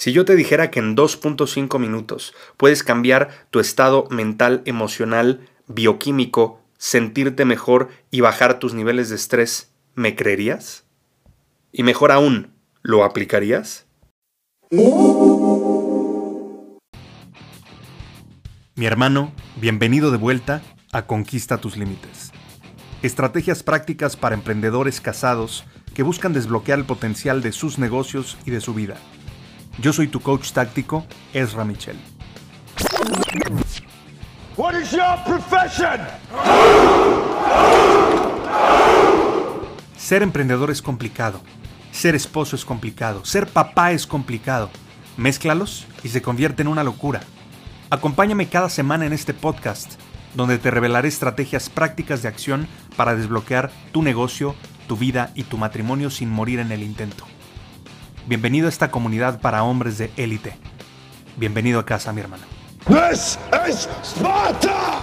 Si yo te dijera que en 2.5 minutos puedes cambiar tu estado mental, emocional, bioquímico, sentirte mejor y bajar tus niveles de estrés, ¿me creerías? Y mejor aún, ¿lo aplicarías? Mi hermano, bienvenido de vuelta a Conquista tus Límites. Estrategias prácticas para emprendedores casados que buscan desbloquear el potencial de sus negocios y de su vida. Yo soy tu coach táctico, Ezra Michel. What is your profession? Ser emprendedor es complicado. Ser esposo es complicado. Ser papá es complicado. Mézclalos y se convierte en una locura. Acompáñame cada semana en este podcast, donde te revelaré estrategias prácticas de acción para desbloquear tu negocio, tu vida y tu matrimonio sin morir en el intento. Bienvenido a esta comunidad para hombres de élite. Bienvenido a casa, mi hermano. This is Sparta!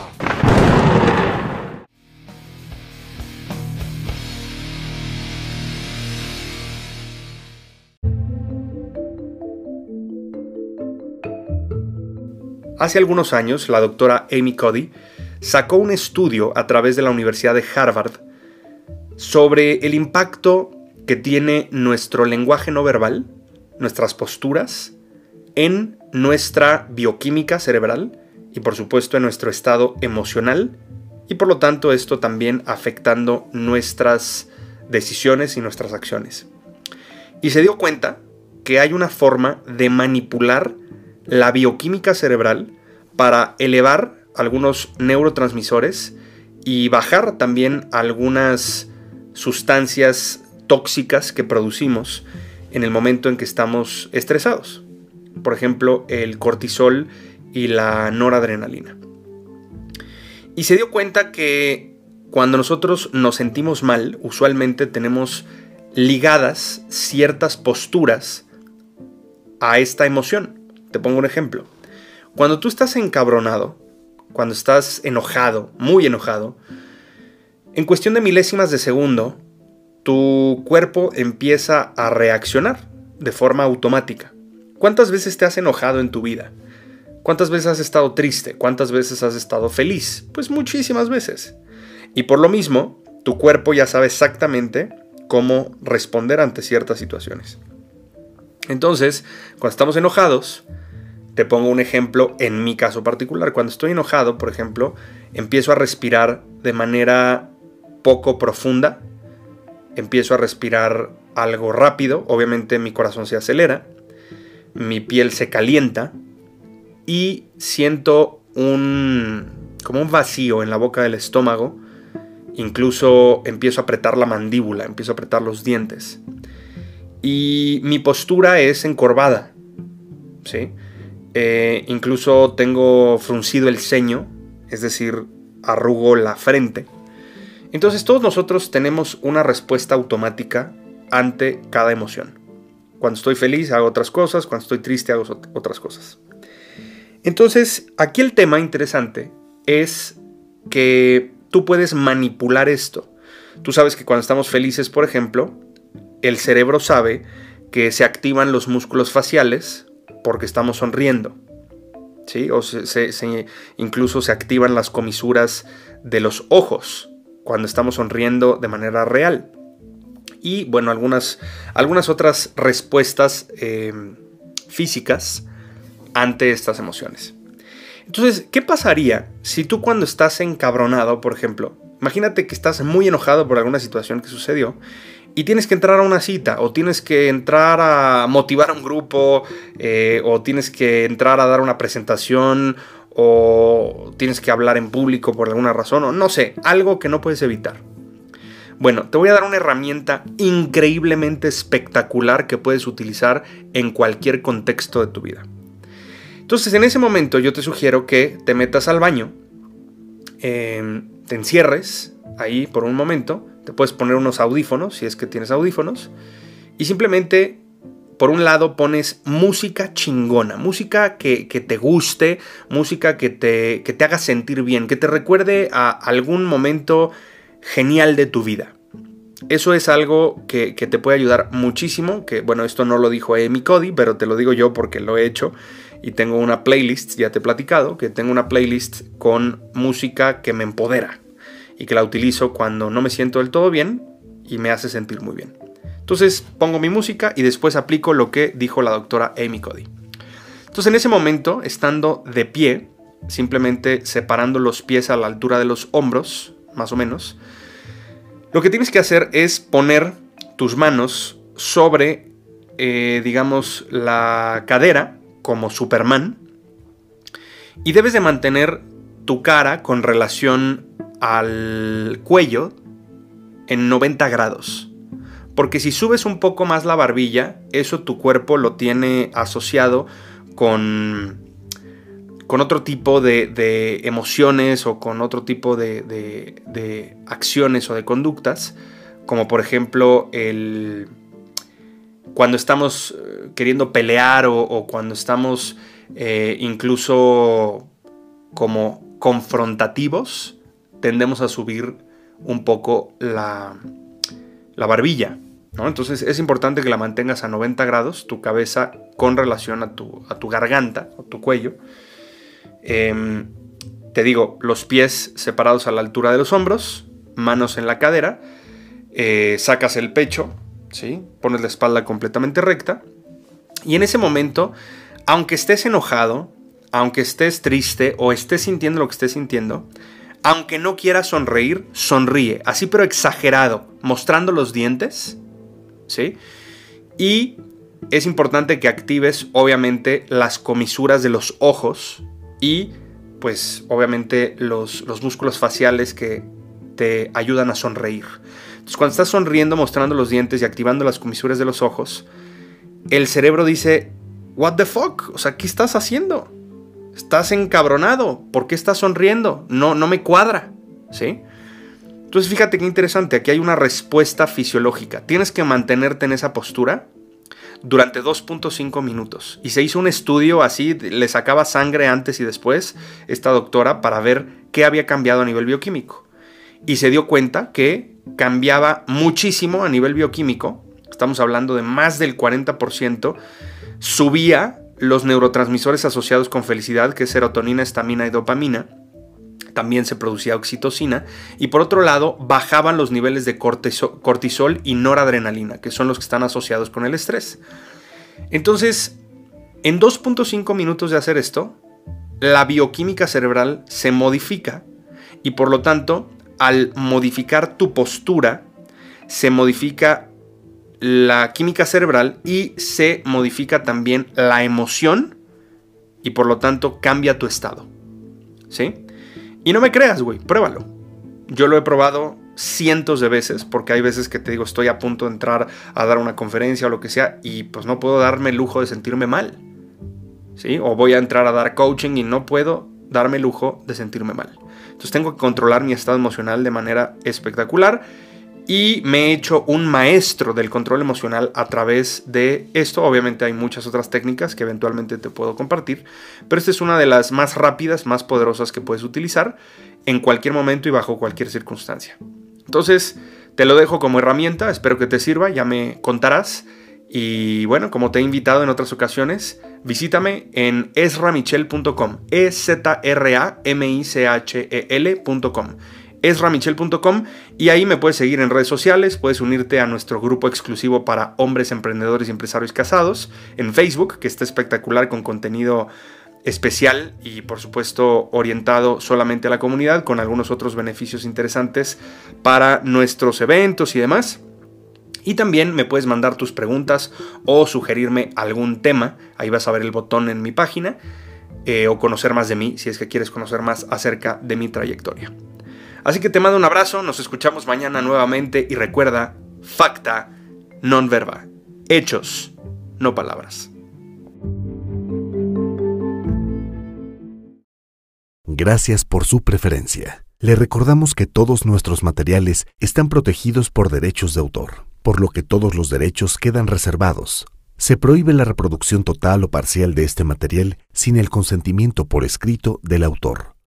Hace algunos años, la doctora Amy Cuddy sacó un estudio a través de la Universidad de Harvard sobre el impacto que tiene nuestro lenguaje no verbal, nuestras posturas, en nuestra bioquímica cerebral y por supuesto en nuestro estado emocional y por lo tanto esto también afectando nuestras decisiones y nuestras acciones. Y se dio cuenta que hay una forma de manipular la bioquímica cerebral para elevar algunos neurotransmisores y bajar también algunas sustancias tóxicas que producimos en el momento en que estamos estresados. Por ejemplo, el cortisol y la noradrenalina. Y se dio cuenta que cuando nosotros nos sentimos mal, usualmente tenemos ligadas ciertas posturas a esta emoción. Te pongo un ejemplo. Cuando tú estás encabronado, cuando estás enojado, muy enojado, en cuestión de milésimas de segundo, tu cuerpo empieza a reaccionar de forma automática. ¿Cuántas veces te has enojado en tu vida? ¿Cuántas veces has estado triste? ¿Cuántas veces has estado feliz? Pues muchísimas veces. Y por lo mismo, tu cuerpo ya sabe exactamente cómo responder ante ciertas situaciones. Entonces, cuando estamos enojados, te pongo un ejemplo en mi caso particular. Cuando estoy enojado, por ejemplo, empiezo a respirar de manera poco profunda empiezo a respirar algo rápido, obviamente mi corazón se acelera, mi piel se calienta y siento un como un vacío en la boca del estómago, incluso empiezo a apretar la mandíbula, empiezo a apretar los dientes. Y mi postura es encorvada, ¿sí? Eh, incluso tengo fruncido el ceño, es decir, arrugo la frente. Entonces todos nosotros tenemos una respuesta automática ante cada emoción. Cuando estoy feliz hago otras cosas, cuando estoy triste hago otras cosas. Entonces, aquí el tema interesante es que tú puedes manipular esto. Tú sabes que cuando estamos felices, por ejemplo, el cerebro sabe que se activan los músculos faciales porque estamos sonriendo. ¿sí? O incluso se activan las comisuras de los ojos cuando estamos sonriendo de manera real. Y bueno, algunas, algunas otras respuestas eh, físicas ante estas emociones. Entonces, ¿qué pasaría si tú cuando estás encabronado, por ejemplo, imagínate que estás muy enojado por alguna situación que sucedió y tienes que entrar a una cita o tienes que entrar a motivar a un grupo eh, o tienes que entrar a dar una presentación o tienes que hablar en público por alguna razón, o no sé, algo que no puedes evitar. Bueno, te voy a dar una herramienta increíblemente espectacular que puedes utilizar en cualquier contexto de tu vida. Entonces, en ese momento yo te sugiero que te metas al baño, em, te encierres ahí por un momento, te puedes poner unos audífonos, si es que tienes audífonos, y simplemente por un lado pones música chingona, música que, te guste, música que te, que te haga sentir bien, que te recuerde a algún momento genial de tu vida. eso es algo que, te puede ayudar muchísimo, que bueno, esto no lo dijo Amy Cody, pero te lo digo yo porque lo he hecho y tengo una playlist, ya te he platicado, que tengo una playlist con música que me empodera y que la utilizo cuando no me siento del todo bien y me hace sentir muy bien. Entonces pongo mi música y después aplico lo que dijo la doctora Amy Cody. Entonces en ese momento, estando de pie, simplemente separando los pies a la altura de los hombros, más o menos, lo que tienes que hacer es poner tus manos sobre, eh, digamos, la cadera, como Superman, y debes de mantener tu cara con relación al cuello en 90 grados. Porque si subes un poco más la barbilla, eso tu cuerpo lo tiene asociado con, con otro tipo de, emociones o con otro tipo de, acciones o de conductas. Como por ejemplo el, cuando estamos eh, queriendo pelear o, cuando estamos eh, incluso como confrontativos, tendemos a subir un poco la, la barbilla. Entonces es importante que la mantengas a 90 grados, tu cabeza con relación a tu, a tu garganta o tu cuello. Em, te digo, los pies separados a la altura de los hombros, manos en la cadera, eh, sacas el pecho, ¿sí? pones la espalda completamente recta. Y en ese momento, aunque estés enojado, aunque estés triste o estés sintiendo lo que estés sintiendo, aunque no quieras sonreír, sonríe, así pero exagerado, mostrando los dientes ¿sí? Y es importante que actives obviamente las comisuras de los ojos y pues obviamente los, los músculos faciales que te ayudan a sonreír. Entonces cuando estás sonriendo, mostrando los dientes y activando las comisuras de los ojos, el cerebro dice, what the fuck, o sea, ¿qué estás haciendo? Estás encabronado, ¿por qué estás sonriendo? No, no me cuadra, ¿sí? Entonces fíjate qué interesante, aquí hay una respuesta fisiológica. Tienes que mantenerte en esa postura durante 2.5 minutos. Y se hizo un estudio así, le sacaba sangre antes y después esta doctora para ver qué había cambiado a nivel bioquímico. Y se dio cuenta que cambiaba muchísimo a nivel bioquímico, estamos hablando de más del 40%, subía los neurotransmisores asociados con felicidad, que es serotonina, estamina y dopamina, también se producía oxitocina, y por otro lado bajaban los niveles de cortisol y noradrenalina, que son los que están asociados con el estrés. Entonces, en 2.5 minutos de hacer esto, la bioquímica cerebral se modifica y por lo tanto, al modificar tu postura, se modifica la química cerebral y se modifica también la emoción y por lo tanto cambia tu estado. ¿Sí? Y no me creas, güey, pruébalo. Yo lo he probado cientos de veces, porque hay veces que te digo, estoy a punto de entrar a dar una conferencia o lo que sea, y pues no puedo darme el lujo de sentirme mal. ¿Sí? O voy a entrar a dar coaching y no puedo darme el lujo de sentirme mal. Entonces tengo que controlar mi estado emocional de manera espectacular y me he hecho un maestro del control emocional a través de esto. Obviamente hay muchas otras técnicas que eventualmente te puedo compartir, pero esta es una de las más rápidas, más poderosas que puedes utilizar en cualquier momento y bajo cualquier circunstancia. Entonces, te lo dejo como herramienta, espero que te sirva, ya me contarás. Y bueno, como te he invitado en otras ocasiones, visítame en esramichel.com, e z r a m i c h e l.com esramichel.com y ahí me puedes seguir en redes sociales, puedes unirte a nuestro grupo exclusivo para hombres emprendedores y empresarios casados en Facebook, que está espectacular con contenido especial y por supuesto orientado solamente a la comunidad con algunos otros beneficios interesantes para nuestros eventos y demás. Y también me puedes mandar tus preguntas o sugerirme algún tema. Ahí vas a ver el botón en mi página. Eh, o conocer más de mí si es que quieres conocer más acerca de mi trayectoria. Así que te mando un abrazo, nos escuchamos mañana nuevamente y recuerda, facta, non verba, hechos, no palabras. Gracias por su preferencia. Le recordamos que todos nuestros materiales están protegidos por derechos de autor, por lo que todos los derechos quedan reservados. Se prohíbe la reproducción total o parcial de este material sin el consentimiento por escrito del autor.